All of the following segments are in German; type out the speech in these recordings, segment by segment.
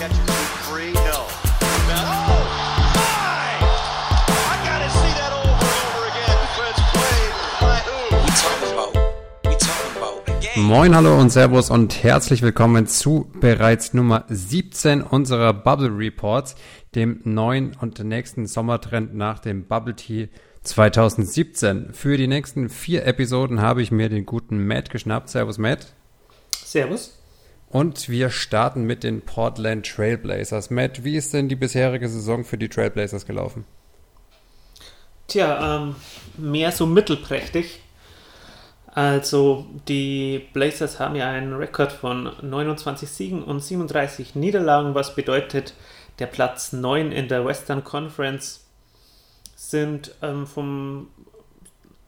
catches it free? No. Now, oh, my! I gotta see that over and over again. Defense played by who? We talking about, we talking about the game. Moin, hallo und Servus und herzlich willkommen zu bereits Nummer 17 unserer Bubble Reports, dem neuen und nächsten Sommertrend nach dem Bubble Tea 2017. Für die nächsten vier Episoden habe ich mir den guten Matt geschnappt. Servus, Matt. Servus. Und wir starten mit den Portland Trailblazers. Matt, wie ist denn die bisherige Saison für die Trailblazers gelaufen? Tja, ähm, mehr so mittelprächtig. Also die Blazers haben ja einen Rekord von 29 Siegen und 37 Niederlagen, was bedeutet, der Platz 9 in der Western Conference sind ähm, vom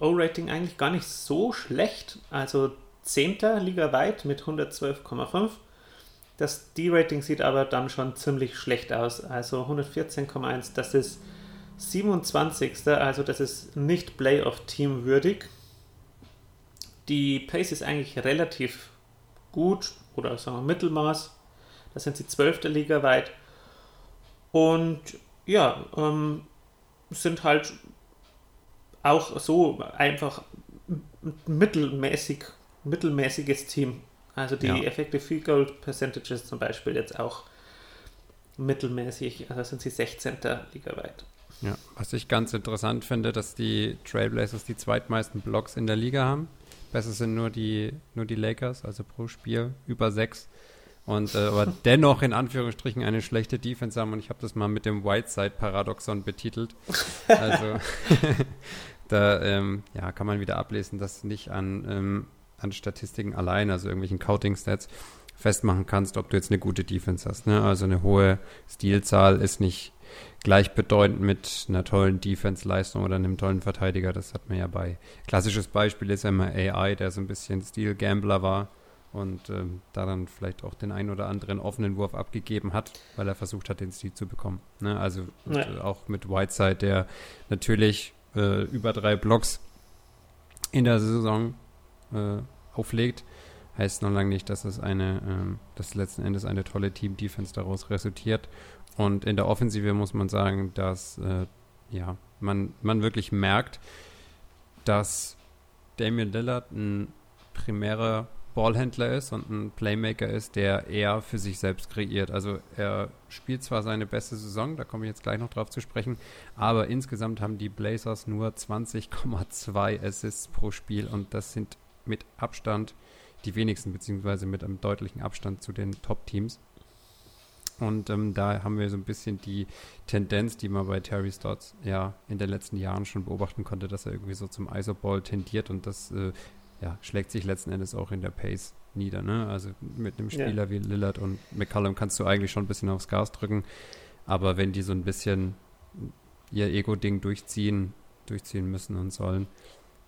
O-Rating eigentlich gar nicht so schlecht. Also 10. ligaweit mit 112,5. Das D-Rating sieht aber dann schon ziemlich schlecht aus. Also 114,1, das ist 27. Also das ist nicht Playoff-Team würdig. Die Pace ist eigentlich relativ gut oder sagen wir Mittelmaß. Da sind sie 12. Liga weit. Und ja, ähm, sind halt auch so einfach mittelmäßig, mittelmäßiges Team. Also die Ja. Effective Field Goal Percentages zum Beispiel jetzt auch mittelmäßig, also sind sie 16. Liga weit. Ja, was ich ganz interessant finde, dass die Trailblazers die zweitmeisten Blocks in der Liga haben. Besser sind nur die, nur die Lakers, also pro Spiel über sechs. Und äh, aber dennoch in Anführungsstrichen eine schlechte Defense haben. Und ich habe das mal mit dem Whiteside-Paradoxon betitelt. Also da ähm, ja, kann man wieder ablesen, dass nicht an, ähm, an Statistiken allein, also irgendwelchen Counting-Stats, festmachen kannst, ob du jetzt eine gute Defense hast. Ne? Also eine hohe Stilzahl ist nicht gleichbedeutend mit einer tollen Defense-Leistung oder einem tollen Verteidiger. Das hat man ja bei. Klassisches Beispiel ist ja immer AI, der so ein bisschen Stil-Gambler war und ähm, da dann vielleicht auch den einen oder anderen offenen Wurf abgegeben hat, weil er versucht hat, den Stil zu bekommen. Ne? Also Ja. auch mit Whiteside, der natürlich äh, über drei Blocks in der Saison äh, auflegt, heißt noch lange nicht, dass es eine, ähm, dass letzten Endes eine tolle Team-Defense daraus resultiert. Und in der Offensive muss man sagen, dass äh, ja, man, man wirklich merkt, dass Damian Lillard ein primärer Ballhändler ist und ein Playmaker ist, der eher für sich selbst kreiert. Also er spielt zwar seine beste Saison, da komme ich jetzt gleich noch drauf zu sprechen, aber insgesamt haben die Blazers nur 20,2 Assists pro Spiel und das sind mit Abstand die wenigsten, beziehungsweise mit einem deutlichen Abstand zu den Top-Teams. Und ähm, da haben wir so ein bisschen die Tendenz, die man bei Terry Stotts ja in den letzten Jahren schon beobachten konnte, dass er irgendwie so zum Isoball tendiert und das äh, ja, schlägt sich letzten Endes auch in der Pace nieder. Ne? Also mit einem Ja. Spieler wie Lillard und McCallum kannst du eigentlich schon ein bisschen aufs Gas drücken, aber wenn die so ein bisschen ihr Ego-Ding durchziehen, durchziehen müssen und sollen,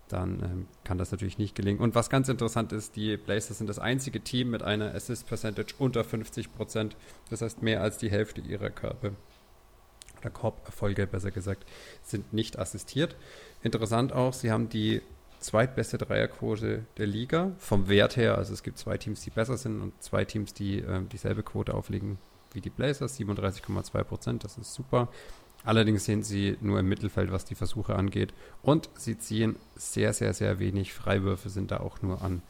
dann ähm, kann das natürlich nicht gelingen. Und was ganz interessant ist, die Blazers sind das einzige Team mit einer Assist-Percentage unter 50 Prozent. Das heißt, mehr als die Hälfte ihrer Körbe oder Korberfolge, besser gesagt, sind nicht assistiert. Interessant auch, sie haben die zweitbeste Dreierquote der Liga vom Wert her. Also es gibt zwei Teams, die besser sind und zwei Teams, die ähm, dieselbe Quote auflegen wie die Blazers, 37,2 Prozent. Das ist super. Allerdings sind sie nur im Mittelfeld, was die Versuche angeht. Und sie ziehen sehr, sehr, sehr wenig Freiwürfe, sind da auch nur an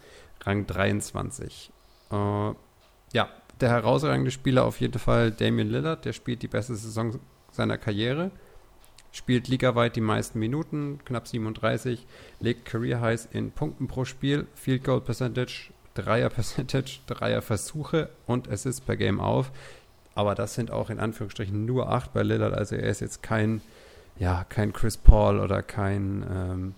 Rang 23. Äh, ja, der herausragende Spieler auf jeden Fall Damian Lillard, der spielt die beste Saison seiner Karriere, spielt ligaweit die meisten Minuten, knapp 37, legt Career Highs in Punkten pro Spiel, Field Goal Percentage, Dreier Percentage, Dreier Versuche und Assists per Game auf. Aber das sind auch in Anführungsstrichen nur acht bei Lillard. Also er ist jetzt kein, ja, kein Chris Paul oder kein, ähm,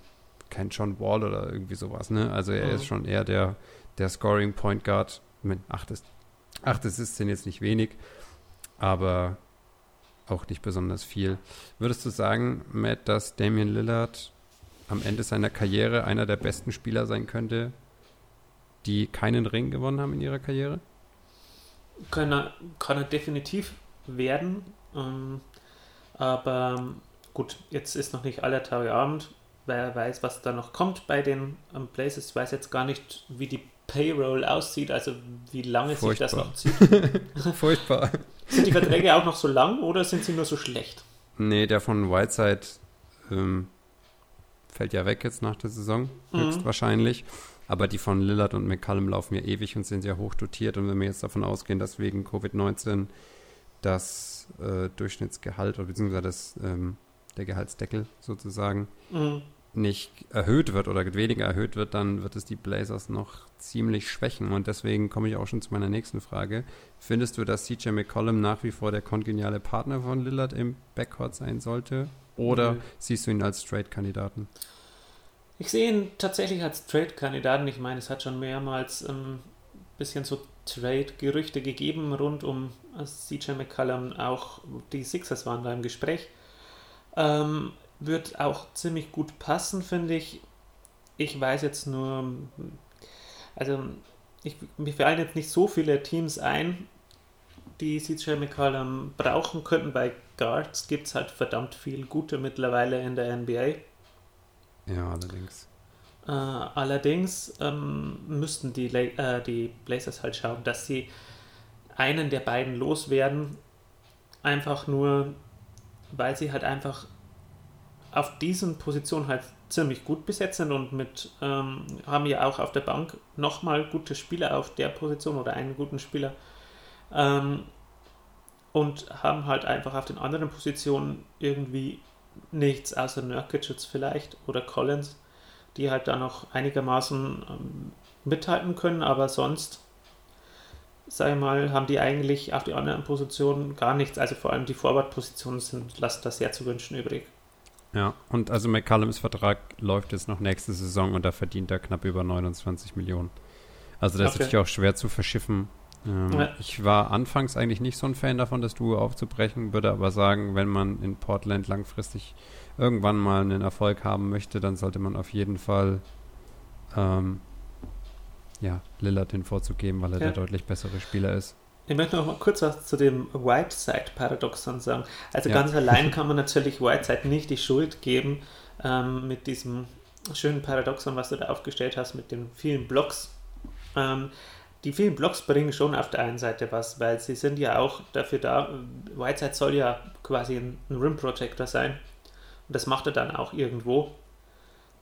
kein John Wall oder irgendwie sowas. Ne? Also er Mhm. ist schon eher der, der Scoring Point Guard. Mit acht, ist, acht Assists sind jetzt nicht wenig, aber auch nicht besonders viel. Würdest du sagen, Matt, dass Damian Lillard am Ende seiner Karriere einer der besten Spieler sein könnte, die keinen Ring gewonnen haben in ihrer Karriere? Kann er, kann er definitiv werden. Ähm, aber gut, jetzt ist noch nicht aller Tage Abend. Wer weiß, was da noch kommt bei den ähm, Blazers. Ich weiß jetzt gar nicht, wie die Payroll aussieht, also wie lange sich das Furchtbar. noch zieht. Furchtbar. Sind die Verträge auch noch so lang oder sind sie nur so schlecht? Nee, der von Whiteside ähm, fällt ja weg jetzt nach der Saison, Mhm. höchstwahrscheinlich. Aber die von Lillard und McCallum laufen ja ewig und sind sehr hoch dotiert. Und wenn wir jetzt davon ausgehen, dass wegen Covid-19 das äh, Durchschnittsgehalt oder beziehungsweise das, ähm, der Gehaltsdeckel sozusagen Mhm. nicht erhöht wird oder weniger erhöht wird, dann wird es die Blazers noch ziemlich schwächen. Und deswegen komme ich auch schon zu meiner nächsten Frage. Findest du, dass CJ McCollum nach wie vor der kongeniale Partner von Lillard im Backcourt sein sollte? Oder Nö. siehst du ihn als Trade-Kandidaten? Ich sehe ihn tatsächlich als Trade-Kandidaten. Ich meine, es hat schon mehrmals ein bisschen so Trade-Gerüchte gegeben rund um äh, CJ McCallum. Auch die Sixers waren da im Gespräch. Ähm, wird auch ziemlich gut passen, finde ich. Ich weiß jetzt nur, also ich, mir fallen jetzt nicht so viele Teams ein, die CJ McCallum brauchen könnten. Bei Guards gibt es halt verdammt viel Gute mittlerweile in der NBA. Ja, allerdings. Äh, allerdings ähm, müssten die, äh, die Blazers halt schauen, dass sie einen der beiden loswerden. Einfach nur, weil sie halt einfach auf diesen Positionen halt ziemlich gut besetzt sind und mit ähm, haben ja auch auf der Bank nochmal gute Spieler auf der Position oder einen guten Spieler. Ähm, und haben halt einfach auf den anderen Positionen irgendwie nichts außer Nurkic jetzt vielleicht oder Collins die halt da noch einigermaßen ähm, mithalten können, aber sonst, sag ich mal, haben die eigentlich auf die anderen Positionen gar nichts. Also vor allem die Forward-Positionen sind, lassen das sehr zu wünschen übrig. Ja, und also McCallums Vertrag läuft jetzt noch nächste Saison und da verdient er knapp über 29 Millionen. Also das Okay. ist natürlich auch schwer zu verschiffen. Ähm, Ja. Ich war anfangs eigentlich nicht so ein Fan davon, das Duo aufzubrechen, würde aber sagen, wenn man in Portland langfristig irgendwann mal einen Erfolg haben möchte, dann sollte man auf jeden Fall ähm, ja, Lillard den Vorzug geben, weil er Ja. der deutlich bessere Spieler ist. Ich möchte noch mal kurz was zu dem Whiteside-Paradoxon sagen. Also Ja. ganz allein kann man natürlich Whiteside nicht die Schuld geben ähm, mit diesem schönen Paradoxon, was du da aufgestellt hast, mit den vielen Blocks. Ähm, die vielen Blocks bringen schon auf der einen Seite was, weil sie sind ja auch dafür da, Whiteside soll ja quasi ein, ein Rim Protector sein. Und das macht er dann auch irgendwo.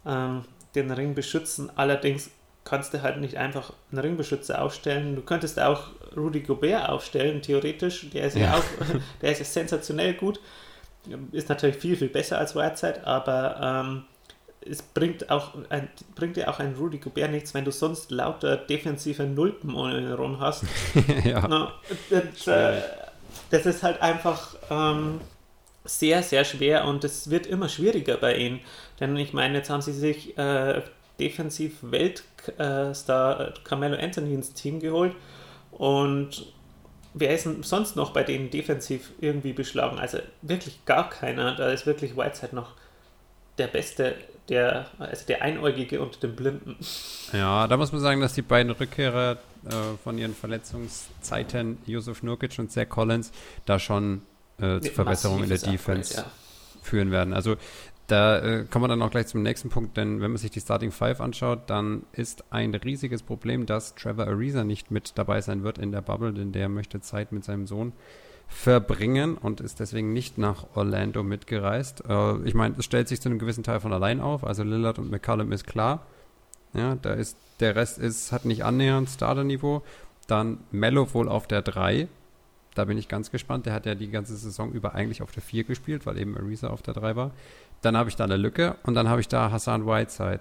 Ähm, den Ring beschützen. Allerdings kannst du halt nicht einfach einen Ringbeschützer aufstellen. Du könntest auch Rudy Gobert aufstellen, theoretisch. Der ist ja, Ja. auch, der ist ja sensationell gut. Ist natürlich viel, viel besser als Whiteside, aber ähm, es bringt auch ein, bringt dir auch ein Rudy Gobert nichts, wenn du sonst lauter defensive Nulpen um ihn herum hast. ja. Na, das, äh, das ist halt einfach ähm, sehr, sehr schwer und es wird immer schwieriger bei ihnen. Denn ich meine, jetzt haben sie sich äh, defensiv Weltstar äh, Carmelo Anthony ins Team geholt und wer ist denn sonst noch bei denen defensiv irgendwie beschlagen? Also wirklich gar keiner. Da ist wirklich Whiteside noch der Beste, der, also der Einäugige unter den Blinden. Ja, da muss man sagen, dass die beiden Rückkehrer äh, von ihren Verletzungszeiten, Yusuf Nurkic und Zach Collins, da schon äh, zu Verbesserungen in der Defense ja. führen werden. Also da äh, kommen wir dann auch gleich zum nächsten Punkt, denn wenn man sich die Starting Five anschaut, dann ist ein riesiges Problem, dass Trevor Ariza nicht mit dabei sein wird in der Bubble, denn der möchte Zeit mit seinem Sohn verbringen und ist deswegen nicht nach Orlando mitgereist. Äh, ich meine, es stellt sich zu einem gewissen Teil von allein auf. Also Lillard und McCallum ist klar. Ja, da ist der Rest ist hat nicht annähernd Starter-Niveau. Dann Mello wohl auf der 3. Da bin ich ganz gespannt. Der hat ja die ganze Saison über eigentlich auf der 4 gespielt, weil eben Ariza auf der 3 war. Dann habe ich da eine Lücke und dann habe ich da Hassan Whiteside.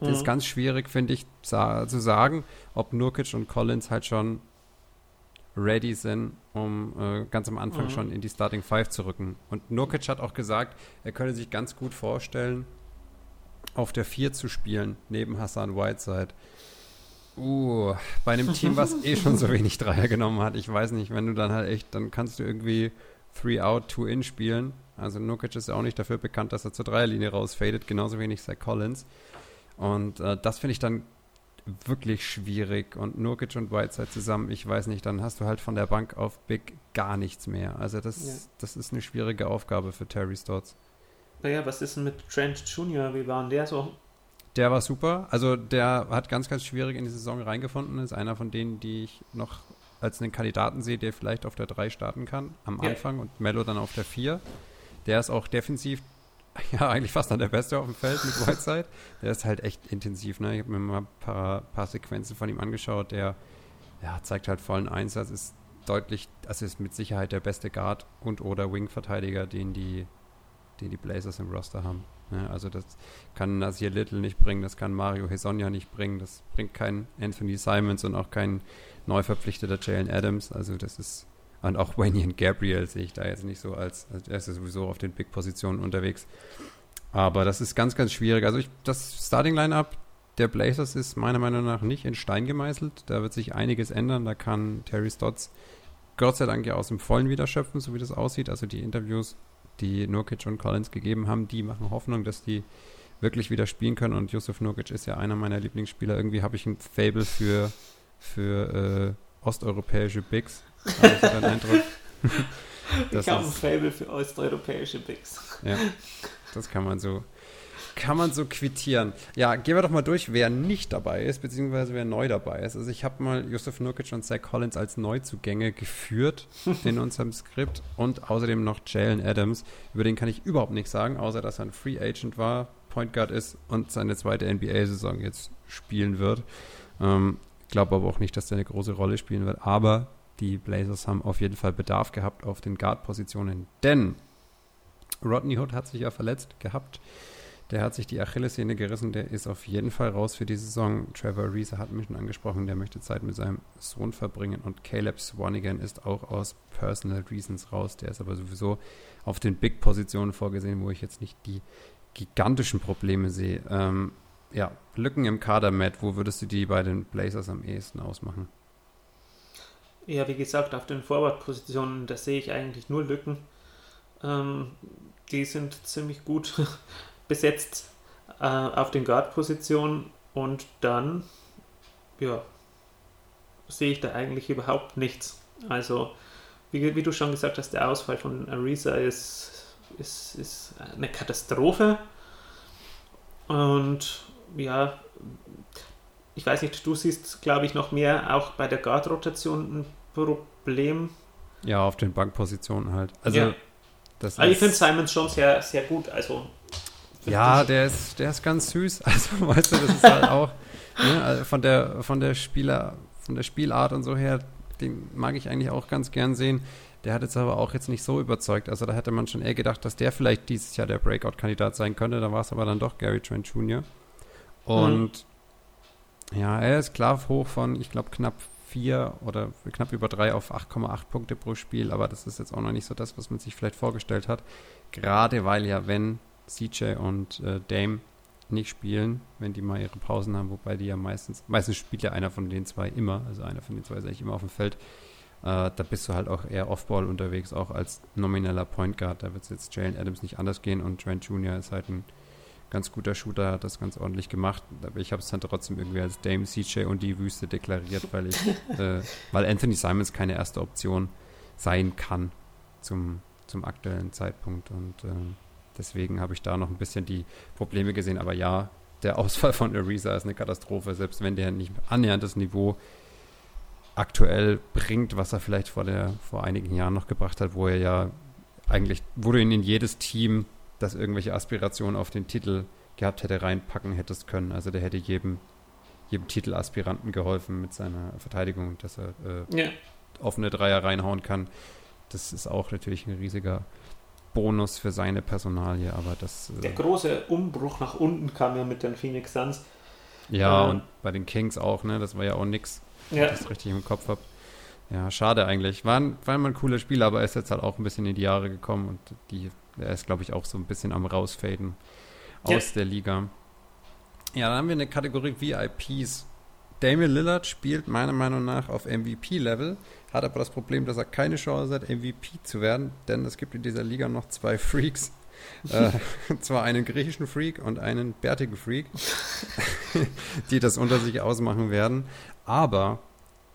Das ist Mhm. ganz schwierig, finde ich, zu sagen, ob Nurkic und Collins halt schon ready sind, um äh, ganz am Anfang Mhm. schon in die Starting Five zu rücken. Und Nurkic hat auch gesagt, er könne sich ganz gut vorstellen, auf der 4 zu spielen, neben Hassan Whiteside. Uh, bei einem Team, was eh schon so wenig Dreier genommen hat, ich weiß nicht, wenn du dann halt echt, dann kannst du irgendwie Three Out, Two In spielen. Also Nurkic ist ja auch nicht dafür bekannt, dass er zur Dreierlinie rausfadet, genauso wenig Zach Collins. Und äh, das finde ich dann wirklich schwierig. Und Nurkic und Whiteside zusammen, ich weiß nicht, dann hast du halt von der Bank auf Big gar nichts mehr. Also das, Ja. das ist eine schwierige Aufgabe für Terry Stotts. Naja, was ist denn mit Trent Jr.? Wie war denn der so? Der war super. Also der hat ganz, ganz schwierig in die Saison reingefunden. Ist einer von denen, die ich noch als einen Kandidaten sehe, der vielleicht auf der 3 starten kann am Ja. Anfang und Mello dann auf der 4. Der ist auch defensiv ja eigentlich fast dann der Beste auf dem Feld mit Whiteside. Der ist halt echt intensiv. Ne? Ich habe mir mal ein paar, paar Sequenzen von ihm angeschaut. Der ja, zeigt halt vollen Einsatz, ist deutlich, also ist mit Sicherheit der beste Guard und oder Wing-Verteidiger, den die, den die Blazers im Roster haben. Ne? Also das kann Nasir Little nicht bringen, das kann Mario Hesonja nicht bringen, das bringt kein Anthony Simons und auch kein neu verpflichteter Jalen Adams. Also das ist und auch und Gabriel sehe ich da jetzt nicht so als, als er ist ja sowieso auf den Big-Positionen unterwegs. Aber das ist ganz, ganz schwierig. Also ich, das Starting-Line-Up der Blazers ist meiner Meinung nach nicht in Stein gemeißelt. Da wird sich einiges ändern. Da kann Terry Stotts Gott sei Dank ja aus dem Vollen wieder schöpfen, so wie das aussieht. Also die Interviews, die Nurkic und Collins gegeben haben, die machen Hoffnung, dass die wirklich wieder spielen können. Und Yusuf Nurkic ist ja einer meiner Lieblingsspieler. Irgendwie habe ich ein Fable für, für äh, osteuropäische Bigs. Habe ich so den Eindruck. Das ich habe ein Fable für osteuropäische Bigs. ja, das kann man so, kann man so quittieren. Ja, gehen wir doch mal durch, wer nicht dabei ist, beziehungsweise wer neu dabei ist. Also ich habe mal Yusuf Nurkic und Zach Collins als Neuzugänge geführt in unserem Skript und außerdem noch Jalen Adams. Über den kann ich überhaupt nichts sagen, außer dass er ein Free Agent war, Point Guard ist und seine zweite NBA-Saison jetzt spielen wird. Ähm, glaube aber auch nicht, dass der eine große Rolle spielen wird. Aber die Blazers haben auf jeden Fall Bedarf gehabt auf den Guard-Positionen, denn Rodney Hood hat sich ja verletzt gehabt. Der hat sich die Achillessehne gerissen. Der ist auf jeden Fall raus für die Saison. Trevor Reese hat mich schon angesprochen. Der möchte Zeit mit seinem Sohn verbringen. Und Caleb Swanigan ist auch aus Personal Reasons raus. Der ist aber sowieso auf den Big-Positionen vorgesehen, wo ich jetzt nicht die gigantischen Probleme sehe. Ähm, ja, Lücken im Kader, Matt. Wo würdest du die bei den Blazers am ehesten ausmachen? Ja, wie gesagt, auf den Forward-Positionen, da sehe ich eigentlich nur Lücken. Ähm, die sind ziemlich gut besetzt äh, auf den Guard-Positionen und dann, ja, sehe ich da eigentlich überhaupt nichts. Also, wie, wie du schon gesagt hast, der Ausfall von Ariza ist, ist, ist eine Katastrophe. Und ja, ich weiß nicht, du siehst, glaube ich, noch mehr auch bei der Guard-Rotation ein Problem. Ja, auf den Bankpositionen halt. Also, Ja. das Also ich finde Simons schon sehr, sehr gut. Also Ja, der ist, der ist ganz süß. Also, weißt du, das ist halt auch ne, also von der von der Spieler, von der Spielart und so her, den mag ich eigentlich auch ganz gern sehen. Der hat jetzt aber auch jetzt nicht so überzeugt. Also da hätte man schon eher gedacht, dass der vielleicht dieses Jahr der Breakout-Kandidat sein könnte. Da war es aber dann doch Gary Trent Jr. Und ja, er ist klar hoch von, ich glaube, knapp vier oder knapp über drei auf 8,8 Punkte pro Spiel. Aber das ist jetzt auch noch nicht so das, was man sich vielleicht vorgestellt hat. Gerade weil ja, wenn CJ und äh, Dame nicht spielen, wenn die mal ihre Pausen haben, wobei die ja meistens, meistens spielt ja einer von den zwei immer, also einer von den zwei ist eigentlich immer auf dem Feld. Äh, da bist du halt auch eher Offball unterwegs, auch als nomineller Point Guard. Da wird es jetzt Jalen Adams nicht anders gehen und Trent Jr. ist halt ein ganz guter Shooter, hat das ganz ordentlich gemacht. Aber ich habe es dann trotzdem irgendwie als Dame, CJ und die Wüste deklariert, weil ich, äh, weil Anthony Simons keine erste Option sein kann zum, zum aktuellen Zeitpunkt und ähm, deswegen habe ich da noch ein bisschen die Probleme gesehen. Aber ja, der Ausfall von Ariza ist eine Katastrophe, selbst wenn der nicht annähernd das Niveau aktuell bringt, was er vielleicht vor, der, vor einigen Jahren noch gebracht hat, wo er ja eigentlich, wo du ihn in jedes Team, das irgendwelche Aspirationen auf den Titel gehabt hätte, reinpacken hättest können. Also der hätte jedem, jedem Titelaspiranten geholfen mit seiner Verteidigung, dass er äh, ja, offene Dreier reinhauen kann. Das ist auch natürlich ein riesiger Bonus für seine Personalie, aber das äh, der große Umbruch nach unten kam ja mit den Phoenix Suns. ja äh, und bei den Kings auch, ne, das war ja auch nix, wenn Ja, ich das richtig im Kopf habe. Ja, schade eigentlich. War, ein- war immer ein cooler Spieler, aber er ist jetzt halt auch ein bisschen in die Jahre gekommen und die, er ist, glaube ich, auch so ein bisschen am rausfaden aus der Liga. Ja, dann haben wir eine Kategorie VIPs. Damian Lillard spielt meiner Meinung nach auf MVP-Level, hat aber das Problem, dass er keine Chance hat, MVP zu werden, denn es gibt in dieser Liga noch zwei Freaks. äh, zwar einen griechischen Freak und einen bärtigen Freak, die das unter sich ausmachen werden. Aber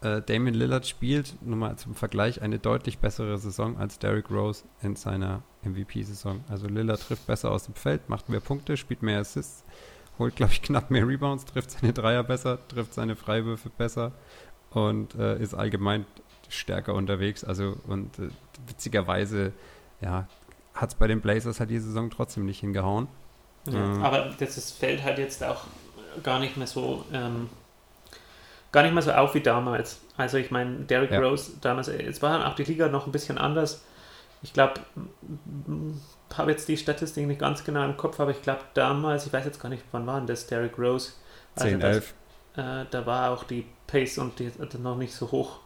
äh, Damien Lillard spielt, nur mal zum Vergleich, eine deutlich bessere Saison als Derrick Rose in seiner MVP-Saison. Also Lillard trifft besser aus dem Feld, macht mehr Punkte, spielt mehr Assists, holt, glaube ich, knapp mehr Rebounds, trifft seine Dreier besser, trifft seine Freiwürfe besser und äh, ist allgemein stärker unterwegs. Also und äh, witzigerweise, ja, hat es bei den Blazers halt die Saison trotzdem nicht hingehauen. Ja, Ähm. Aber das fällt halt jetzt auch gar nicht mehr so ähm, gar nicht mehr so auf wie damals. Also ich meine, Derrick Ja. Rose damals, jetzt war auch die Liga noch ein bisschen anders. Ich glaube, habe jetzt die Statistik nicht ganz genau im Kopf, aber ich glaube damals, ich weiß jetzt gar nicht, wann war denn das, Derrick Rose? Also 10, das, 11. Äh, da war auch die Pace und die äh, noch nicht so hoch.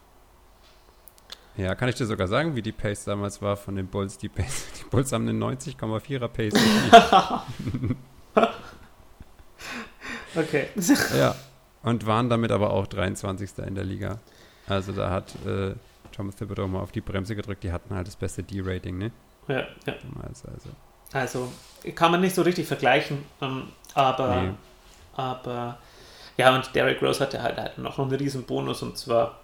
Ja, kann ich dir sogar sagen, wie die Pace damals war von den Bulls. Die, Pace, die Bulls haben eine 90,4er Pace. Okay. ja, und waren damit aber auch 23. in der Liga. Also da hat äh, Thomas Thibodeau mal auf die Bremse gedrückt. Die hatten halt das beste D-Rating, ne? ja, ja. Also, also. Also kann man nicht so richtig vergleichen, ähm, aber, Nee. aber ja, und Derrick Rose hatte halt, halt noch einen riesen Bonus und zwar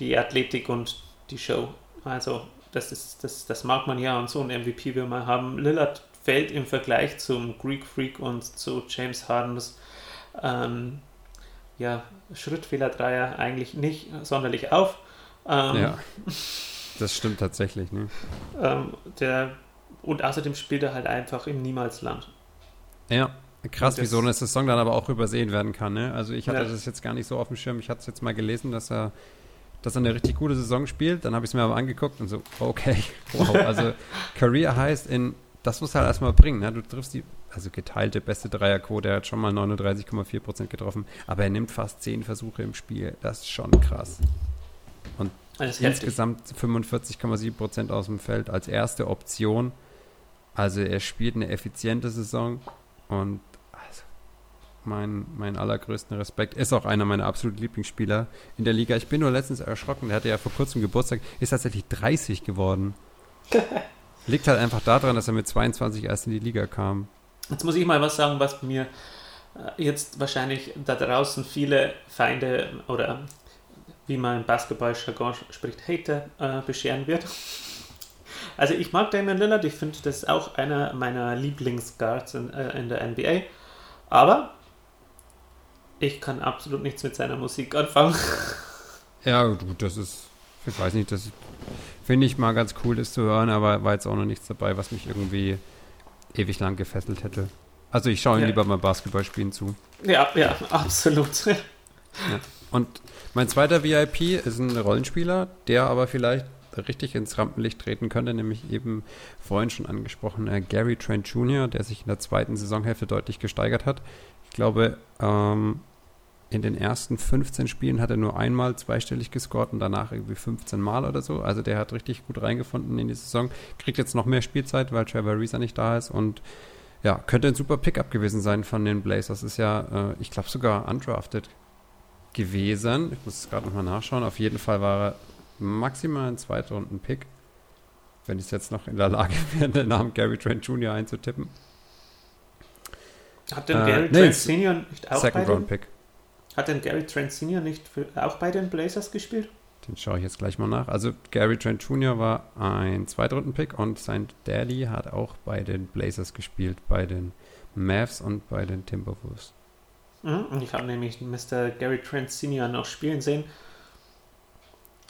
die Athletik und die Show. Also das ist, das, das mag man ja und so ein MVP will man haben. Lillard fällt im Vergleich zum Greek Freak und zu James Hardens ähm, ja, Schrittfehler-Dreier eigentlich nicht sonderlich auf. Ähm, Ja, das stimmt tatsächlich, ne? ähm, der, und außerdem spielt er halt einfach im Niemalsland. Ja, krass, Und wie das- so eine Saison dann aber auch übersehen werden kann. Ne? Also ich hatte Ja. das jetzt gar nicht so auf dem Schirm. Ich hatte es jetzt mal gelesen, dass er, dass er eine richtig gute Saison spielt. Dann habe ich es mir aber angeguckt und so, okay, wow. Also Career heißt in, das muss halt erstmal bringen. Ne? Du triffst die, also geteilte beste Dreierquote. Er hat schon mal 39,4% getroffen. Aber er nimmt fast 10 Versuche im Spiel. Das ist schon krass. Heftig. Insgesamt 45,7% aus dem Feld als erste Option. Also er spielt eine effiziente Saison und also mein, mein allergrößten Respekt. Ist auch einer meiner absoluten Lieblingsspieler in der Liga. Ich bin nur letztens erschrocken, der hatte ja vor kurzem Geburtstag, ist tatsächlich 30 geworden. Liegt halt einfach daran, dass er mit 22 erst in die Liga kam. Jetzt muss ich mal was sagen, was mir äh, jetzt wahrscheinlich da draußen viele Feinde oder wie man im Basketball-Jargon spricht, Hater äh, bescheren wird. Also ich mag Damian Lillard, ich finde, das auch einer meiner Lieblingsguards in, äh, in der NBA. Aber ich kann absolut nichts mit seiner Musik anfangen. Ja, gut, das ist, ich weiß nicht, das finde ich mal ganz cool, das zu hören, aber war jetzt auch noch nichts dabei, was mich irgendwie ewig lang gefesselt hätte. Also ich schaue ihm Ja. lieber mal Basketball spielen zu. Ja, ja, absolut. Und mein zweiter VIP ist ein Rollenspieler, der aber vielleicht richtig ins Rampenlicht treten könnte, nämlich eben vorhin schon angesprochen, Gary Trent Jr., der sich in der zweiten Saisonhälfte deutlich gesteigert hat. Ich glaube, ähm, in den ersten 15 Spielen hat er nur einmal zweistellig gescored und danach irgendwie 15 Mal oder so. Also der hat richtig gut reingefunden in die Saison. Kriegt jetzt noch mehr Spielzeit, weil Trevor Reeser nicht da ist und ja, könnte ein super Pickup gewesen sein von den Blazers. Ist ja, äh, ich glaube sogar undrafted gewesen. Ich muss es gerade nochmal nachschauen. Auf jeden Fall war er maximal ein Zweitrunden-Pick. Wenn ich es jetzt noch in der Lage wäre, den Namen Gary Trent Jr. einzutippen. Hat denn Äh, Gary nee, Trent Senior nicht auch Second Round Pick. Hat denn Gary Trent Senior nicht für, auch bei den Blazers gespielt? Den schaue ich jetzt gleich mal nach. Also Gary Trent Jr. war ein Zweitrunden-Pick und sein Daddy hat auch bei den Blazers gespielt, bei den Mavs und bei den Timberwolves. Mhm, Ich habe nämlich Mr. Gary Trent Senior noch spielen sehen.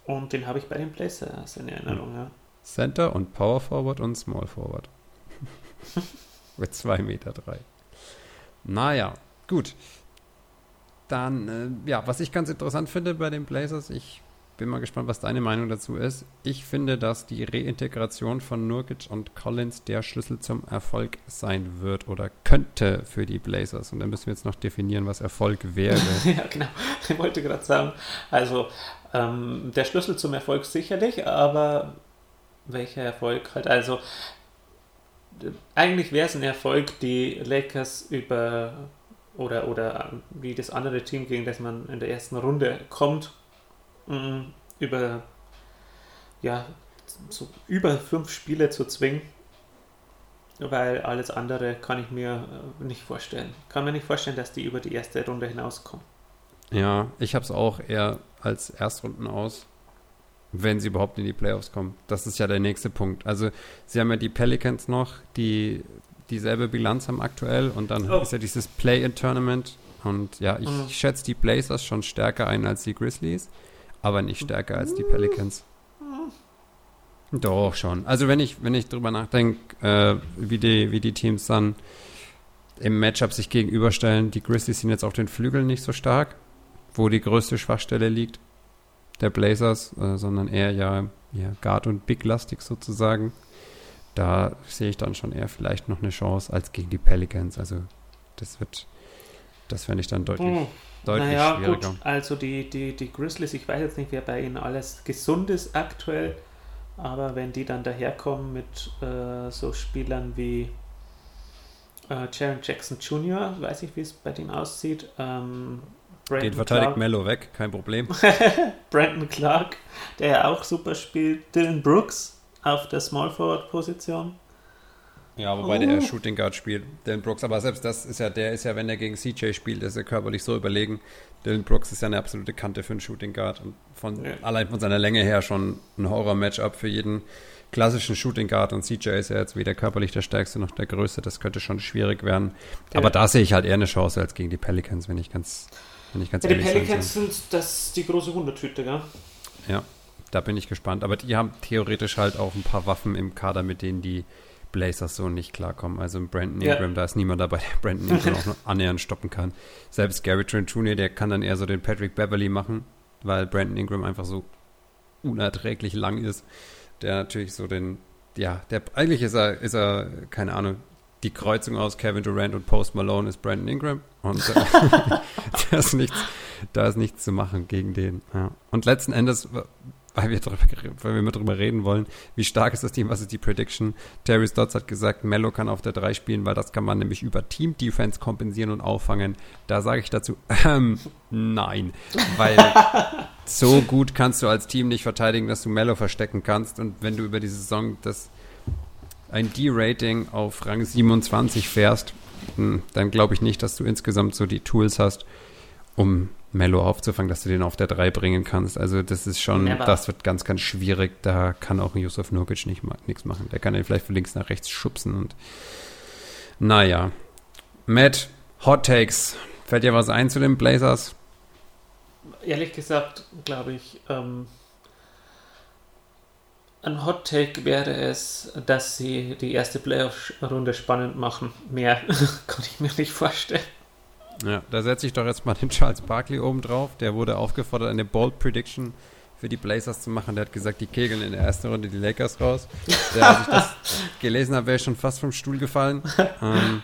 Und den habe ich bei den Blazers in Erinnerung, ja. Center und Power Forward und Small Forward. Mit 2 Meter drei. Naja, gut. Dann, äh, ja, was ich ganz interessant finde bei den Blazers, ich bin mal gespannt, was deine Meinung dazu ist. Ich finde, dass die Reintegration von Nurkic und Collins der Schlüssel zum Erfolg sein wird oder könnte für die Blazers. Und dann müssen wir jetzt noch definieren, was Erfolg wäre. ja, genau. Ich wollte gerade sagen, also ähm, der Schlüssel zum Erfolg sicherlich, aber welcher Erfolg halt? Also eigentlich wäre es ein Erfolg, die Lakers über oder, oder ähm, wie das andere Team, gegen das man in der ersten Runde kommt, mh, über ja, so über fünf Spiele zu zwingen. Weil alles andere kann ich mir äh, nicht vorstellen. Kann mir nicht vorstellen, dass die über die erste Runde hinauskommen. Ja, ich habe es auch eher als Erstrunden aus, wenn sie überhaupt in die Playoffs kommen. Das ist ja der nächste Punkt. Also sie haben ja die Pelicans noch, die dieselbe Bilanz haben aktuell und dann Oh. ist ja dieses Play-in-Tournament und ja, ich Mhm. schätze die Blazers schon stärker ein als die Grizzlies. aber nicht stärker als die Pelicans. Doch, schon. Also wenn ich, wenn ich drüber nachdenke, äh, wie, die, wie die Teams dann im Matchup sich gegenüberstellen, die Grizzlies sind jetzt auf den Flügeln nicht so stark, wo die größte Schwachstelle liegt, der Blazers, äh, sondern eher ja, ja Guard- und Big-lastig sozusagen. Da sehe ich dann schon eher vielleicht noch eine Chance als gegen die Pelicans. Also das wird, das fände ich dann deutlich, Hm. deutlich naja, schwieriger. gut, also die, die, die Grizzlies, ich weiß jetzt nicht, wer bei ihnen alles gesund ist aktuell, aber wenn die dann daherkommen mit äh, so Spielern wie äh, Jaron Jackson Jr., weiß ich, wie es bei denen aussieht, ähm, Den Brandon verteidigt Clark, Mello weg, kein Problem. Brandon Clark, der ja auch super spielt, Dylan Brooks auf der Small Forward Position. Ja, wobei der eher Shooting Guard spielt, Dylan Brooks. Aber selbst das ist ja, der ist ja, wenn er gegen CJ spielt, ist er körperlich so überlegen. Dylan Brooks ist ja eine absolute Kante für einen Shooting Guard und von, Ja. allein von seiner Länge her schon ein Horror-Matchup für jeden klassischen Shooting Guard. Und CJ ist ja jetzt weder körperlich der Stärkste noch der Größte. Das könnte schon schwierig werden. Ja. Aber da sehe ich halt eher eine Chance als gegen die Pelicans, wenn ich ganz, wenn ich ganz Ja, die ehrlich sein soll. Pelicans sind das die große Wundertüte, gell? Ja, da bin ich gespannt. Aber die haben theoretisch halt auch ein paar Waffen im Kader, mit denen die Blazers so nicht klarkommen. Also Brandon Ja. Ingram, da ist niemand dabei, der Brandon Ingram auch nur annähernd stoppen kann. Selbst Gary Trent Jr., der kann dann eher so den Patrick Beverly machen, weil Brandon Ingram einfach so unerträglich lang ist. Der natürlich so den, ja, der eigentlich ist er, ist er, keine Ahnung, die Kreuzung aus Kevin Durant und Post Malone ist Brandon Ingram. Und äh, da, ist nichts, da ist nichts zu machen gegen den. Ja. Und letzten Endes, weil wir, drüber, weil wir mal drüber reden wollen, wie stark ist das Team, was ist die Prediction? Terry Stotts hat gesagt, Mello kann auf der 3 spielen, weil das kann man nämlich über Team-Defense kompensieren und auffangen. Da sage ich dazu, ähm, nein, weil so gut kannst du als Team nicht verteidigen, dass du Mello verstecken kannst. Und wenn du über die Saison das ein D-Rating auf Rang 27 fährst, hm, dann glaube ich nicht, dass du insgesamt so die Tools hast, um Mello aufzufangen, dass du den auf der 3 bringen kannst. Also das ist schon, Never. das wird ganz, ganz schwierig. Da kann auch ein Yusuf Nurkic nicht ma- nichts machen. Der kann den vielleicht von links nach rechts schubsen und naja. Matt, Hot Takes. Fällt dir was ein zu den Blazers? Ehrlich gesagt, glaube ich, ähm, ein Hot Take wäre es, dass sie die erste Playoff-Runde spannend machen. Mehr kann ich mir nicht vorstellen. Ja, da setze ich doch jetzt mal den Charles Barkley oben drauf. Der wurde aufgefordert, eine Bold Prediction für die Blazers zu machen. Der hat gesagt, die kegeln in der ersten Runde die Lakers raus. Der, als ich das gelesen habe, wäre ich schon fast vom Stuhl gefallen. Ähm,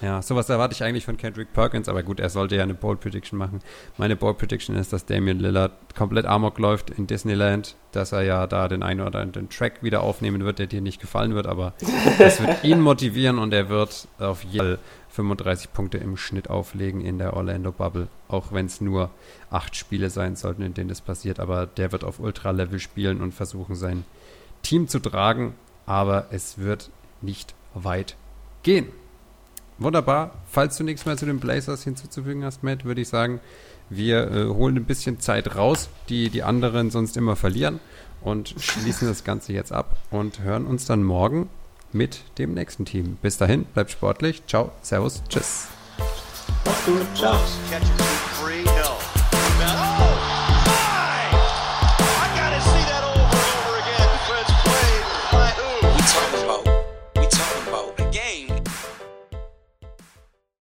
ja, sowas erwarte ich eigentlich von Kendrick Perkins, aber gut, er sollte ja eine Bold Prediction machen. Meine Bold Prediction ist, dass Damian Lillard komplett Amok läuft in Disneyland, dass er ja da den einen oder anderen Track wieder aufnehmen wird, der dir nicht gefallen wird, aber das wird ihn motivieren und er wird auf jeden Fall 35 Punkte im Schnitt auflegen in der Orlando Bubble, auch wenn es nur acht Spiele sein sollten, in denen das passiert, aber der wird auf Ultra-Level spielen und versuchen, sein Team zu tragen, aber es wird nicht weit gehen. Wunderbar. Falls du nichts mehr zu den Blazers hinzuzufügen hast, Matt, würde ich sagen, wir äh, holen ein bisschen Zeit raus, die die anderen sonst immer verlieren und schließen das Ganze jetzt ab und hören uns dann morgen mit dem nächsten Team. Bis dahin, bleibt sportlich. Ciao, Servus, Tschüss. Mach's gut, ciao.